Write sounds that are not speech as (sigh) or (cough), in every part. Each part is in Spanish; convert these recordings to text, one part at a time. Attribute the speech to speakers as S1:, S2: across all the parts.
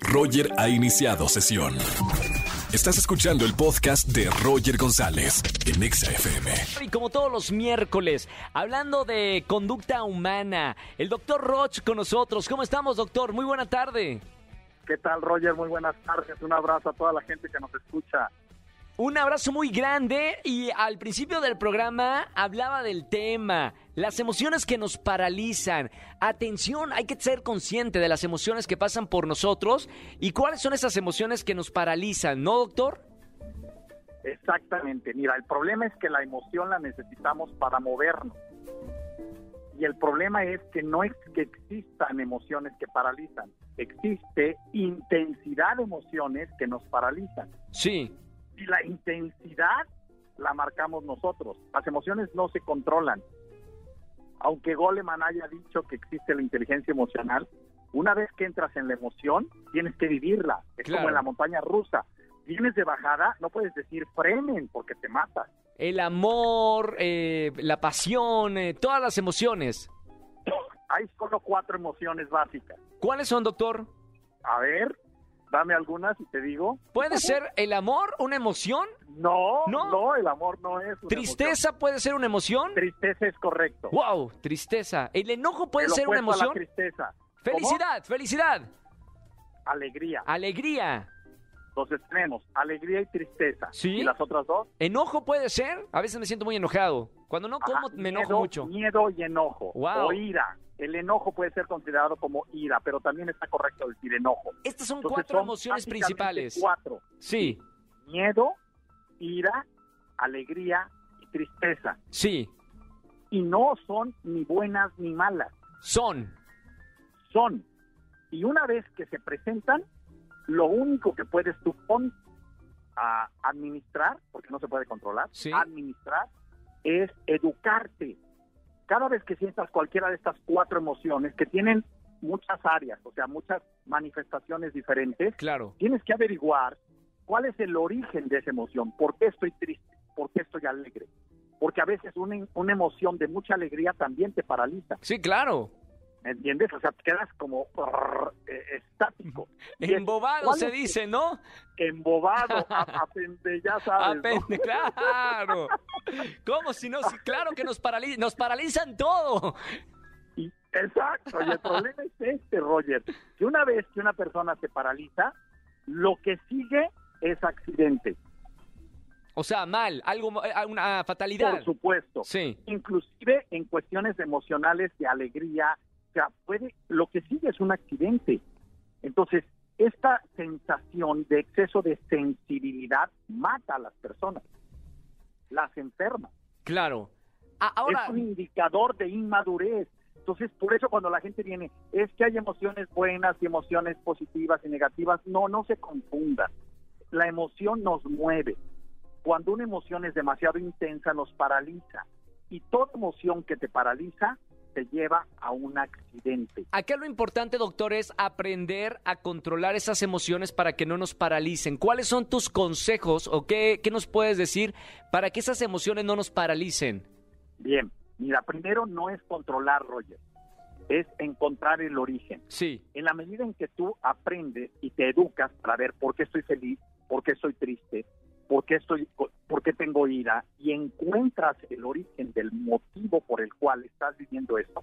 S1: Roger ha iniciado sesión. Estás escuchando el podcast de Roger González en Exa FM.
S2: Y como todos los miércoles, hablando de conducta humana, el doctor Roch con nosotros. ¿Cómo estamos, doctor? Muy buena tarde.
S3: ¿Qué tal, Roger? Muy buenas tardes. Un abrazo a toda la gente que nos escucha.
S2: Un abrazo muy grande y al principio del programa hablaba del tema, las emociones que nos paralizan. Atención, hay que ser consciente de las emociones que pasan por nosotros y cuáles son esas emociones que nos paralizan, ¿no, doctor?
S3: Exactamente. Mira, el problema es que la emoción la necesitamos para movernos. Y el problema es que no es que existan emociones que paralizan, existe intensidad de emociones que nos paralizan.
S2: Sí.
S3: Y la intensidad la marcamos nosotros. Las emociones no se controlan. Aunque Goleman haya dicho que existe la inteligencia emocional, una vez que entras en la emoción, tienes que vivirla. Es
S2: Claro.
S3: como en la montaña rusa. Vienes de bajada, no puedes decir frenen porque te matas.
S2: El amor, eh, la pasión, eh, todas las emociones.
S3: Hay solo cuatro emociones básicas.
S2: ¿Cuáles son, doctor?
S3: A ver, dame algunas y te digo.
S2: ¿Puede ser el amor una emoción?
S3: No,
S2: ¿No?
S3: no, el amor no es una
S2: ¿Tristeza puede ser una emoción?
S3: Tristeza es correcto.
S2: ¡Wow! Tristeza. ¿El enojo puede
S3: El
S2: ser una
S3: opuesto a la
S2: emoción?
S3: tristeza. ¿Cómo?
S2: Felicidad, felicidad.
S3: Alegría.
S2: Alegría.
S3: Entonces tenemos alegría y tristeza.
S2: Sí.
S3: ¿Y las otras dos?
S2: ¿Enojo puede ser? A veces me siento muy enojado. Cuando no como,
S3: Ajá,
S2: me enojo
S3: miedo,
S2: mucho.
S3: Miedo y enojo.
S2: Wow.
S3: O ira. El enojo puede ser considerado como ira, pero también está correcto decir enojo.
S2: Estas son
S3: Entonces,
S2: cuatro
S3: son
S2: emociones principales.
S3: Cuatro.
S2: Sí,
S3: Miedo, ira, alegría y tristeza.
S2: sí.
S3: Y no son ni buenas ni malas.
S2: Son.
S3: son. Y una vez que se presentan, lo único que puedes tú con, a administrar, porque no se puede controlar,
S2: Sí.
S3: administrar, es educarte. Cada vez que sientas cualquiera de estas cuatro emociones que tienen muchas áreas, o sea, muchas manifestaciones diferentes,
S2: Claro.
S3: tienes que averiguar cuál es el origen de esa emoción, por qué estoy triste, por qué estoy alegre. Porque a veces una, una emoción de mucha alegría también te paraliza.
S2: Sí, claro.
S3: ¿Me entiendes? O sea, te quedas como eh, estático. (laughs)
S2: Embobado
S3: ¿cuál
S2: se dice, ¿no?
S3: Embobado, (laughs) apende, ya sabes.
S2: Apende- (laughs) claro. ¿Cómo si no? Claro que nos, parali- nos paralizan todo.
S3: Exacto, y el problema es este, Roger, que una vez que una persona se paraliza, lo que sigue es accidente,
S2: O sea, mal, algo, eh, una fatalidad.
S3: por supuesto.
S2: Sí.
S3: Inclusive en cuestiones emocionales de alegría, sea, puede, lo que sigue es un accidente. Entonces, esta sensación de exceso de sensibilidad mata a las personas, las enferma.
S2: Claro. Ahora,
S3: es un indicador de inmadurez. Entonces, por eso cuando la gente viene, es que hay emociones buenas y emociones positivas y negativas. No, no se confundan. La emoción nos mueve. Cuando una emoción es demasiado intensa, nos paraliza. Y toda emoción que te paraliza te lleva a un accidente.
S2: acá lo importante, doctor, es aprender a controlar esas emociones para que no nos paralicen. ¿Cuáles son tus consejos o qué, qué nos puedes decir para que esas emociones no nos paralicen?
S3: Bien, mira, primero no es controlar, Roger, es encontrar el origen.
S2: Sí,
S3: en la medida en que tú aprendes y te educas para ver por qué estoy feliz, por qué estoy triste, por qué estoy, por qué tengo ira y encuentras el origen del motivo por el cual estás viviendo esto,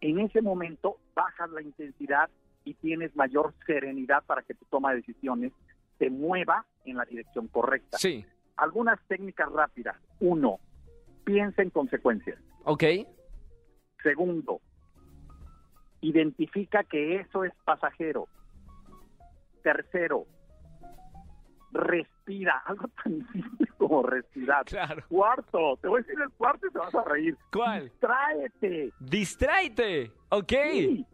S3: en ese momento bajas la intensidad y tienes mayor serenidad para que tu toma de decisiones te mueva en la dirección correcta.
S2: sí.
S3: Algunas técnicas rápidas. Uno, piensa en consecuencias.
S2: Ok.
S3: Segundo, identifica que eso es pasajero. Tercero, respira, (laughs) algo tan simple como respirar.
S2: Claro.
S3: Cuarto, te voy a decir el cuarto y te vas a reír.
S2: ¿Cuál?
S3: Distráete.
S2: Distráete. Ok.
S3: Sí.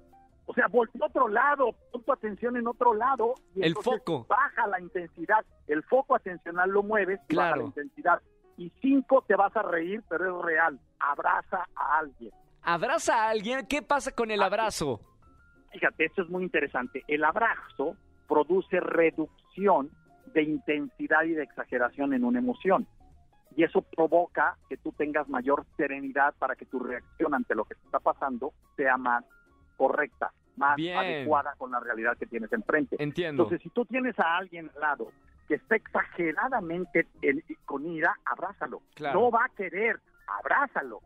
S3: O sea, voltea a otro lado, pon tu atención en otro lado. Y
S2: El foco.
S3: Baja la intensidad. El foco atencional lo mueves y baja
S2: Claro.
S3: la intensidad. Y cinco, te vas a reír, pero es real. Abraza a alguien.
S2: Abraza a alguien. ¿Qué pasa con el abrazo?
S3: Fíjate, esto es muy interesante. El abrazo produce reducción de intensidad y de exageración en una emoción. Y eso provoca que tú tengas mayor serenidad para que tu reacción ante lo que te está pasando sea más correcta. más
S2: Bien.
S3: adecuada con la realidad que tienes enfrente.
S2: Entiendo.
S3: Entonces, si tú tienes a alguien al lado que está exageradamente en- con ira, abrázalo.
S2: Claro.
S3: No va a querer, abrázalo.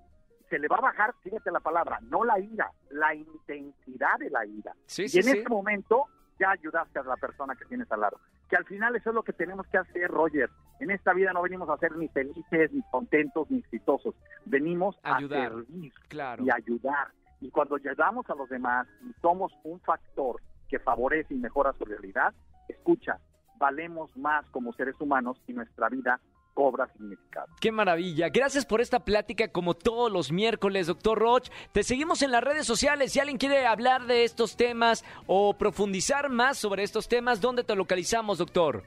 S3: Se le va a bajar, fíjate la palabra, no la ira, la intensidad de la ira.
S2: Sí,
S3: y
S2: sí,
S3: en
S2: sí.
S3: ese momento ya ayudaste a la persona que tienes al lado. Que al final eso es lo que tenemos que hacer, Roger. En esta vida no venimos a ser ni felices, ni contentos, ni exitosos. Venimos
S2: Ayudar.
S3: a servir
S2: Claro.
S3: y ayudar. Y cuando ayudamos a los demás y somos un factor que favorece y mejora su realidad, escucha, valemos más como seres humanos y nuestra vida cobra significado.
S2: Qué maravilla. Gracias por esta plática como todos los miércoles, doctor Roch. Te seguimos en las redes sociales. Si alguien quiere hablar de estos temas o profundizar más sobre estos temas, ¿dónde te localizamos, doctor?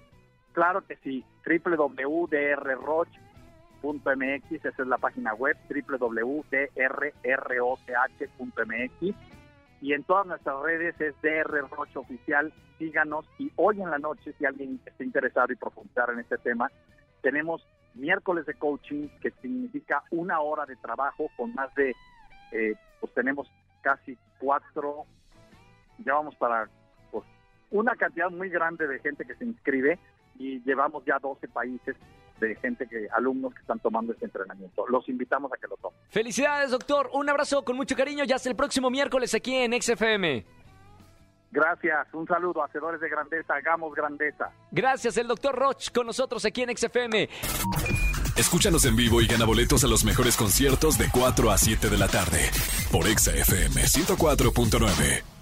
S3: Claro que sí, www.drroch.mx, esa es la página web, www.drroch.mx y en todas nuestras redes es DR Roch Oficial, síganos y hoy en la noche, si alguien está interesado y profundizar en este tema, tenemos miércoles de coaching, que significa una hora de trabajo con más de, eh, pues tenemos casi cuatro, ya vamos para pues, una cantidad muy grande de gente que se inscribe y llevamos ya 12 países de gente que, alumnos que están tomando este entrenamiento. Los invitamos a que lo tomen.
S2: Felicidades, doctor. Un abrazo con mucho cariño y hasta el próximo miércoles aquí en XFM.
S3: Gracias, un saludo, hacedores de grandeza, hagamos grandeza.
S2: Gracias, el doctor Roch con nosotros aquí en XFM.
S1: Escúchanos en vivo y gana boletos a los mejores conciertos de 4 a 7 de la tarde por Exa FM 104.9.